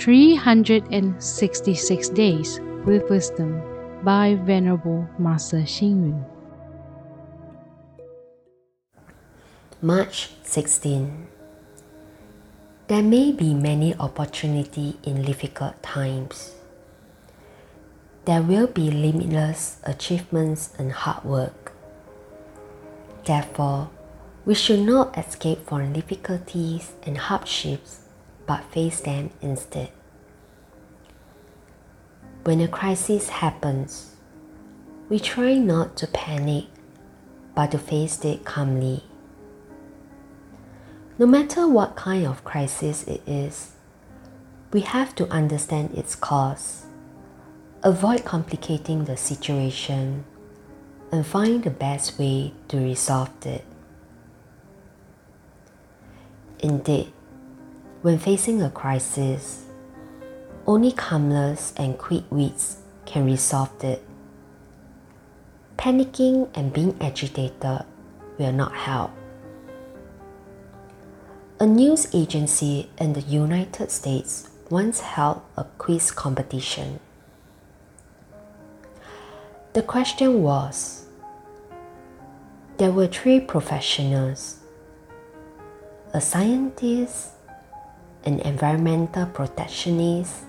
366 Days with Wisdom by Venerable Master Xing Yun. March 16. There may be many opportunities in difficult times. There will be limitless achievements and hard work. Therefore, we should not escape from difficulties and hardships, but face them instead. When a crisis happens, we try not to panic, but to face it calmly. No matter what kind of crisis it is, we have to understand its cause, avoid complicating the situation, and find the best way to resolve it. Indeed, when facing a crisis, only calmness and quick wits can resolve it. Panicking and being agitated will not help. A news agency in the United States once held a quiz competition. The question was There were three professionals a scientist, an environmental protectionist,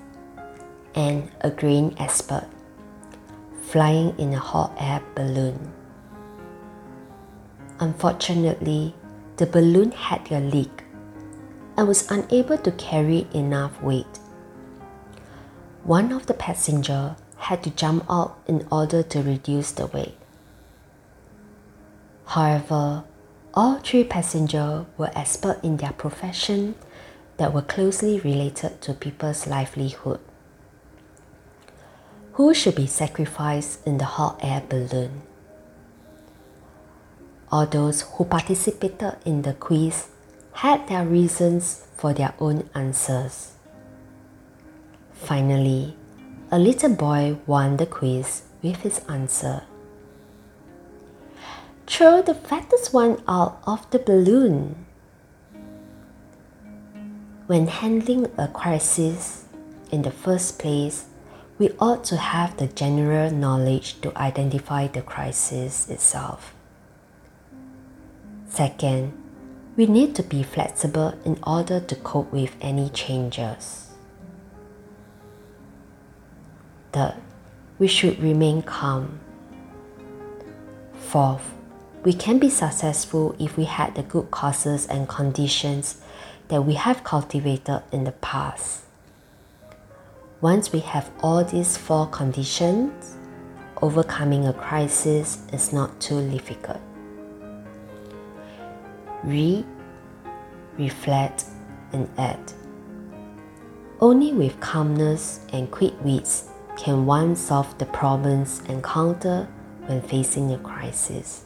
and a green expert flying in a hot air balloon. Unfortunately, the balloon had a leak and was unable to carry enough weight. One of the passengers had to jump out in order to reduce the weight. However, all three passengers were experts in their profession that were closely related to people's livelihood. Who should be sacrificed in the hot air balloon? All those who participated in the quiz had their reasons for their own answers. Finally, a little boy won the quiz with his answer. Throw the fattest one out of the balloon. When handling a crisis in the first place, we ought to have the general knowledge to identify the crisis itself. Second, we need to be flexible in order to cope with any changes. Third, we should remain calm. Fourth, we can be successful if we had the good causes and conditions that we have cultivated in the past. Once we have all these four conditions, overcoming a crisis is not too difficult read, reflect, and act. Only with calmness and quick wits can one solve the problems encountered when facing a crisis.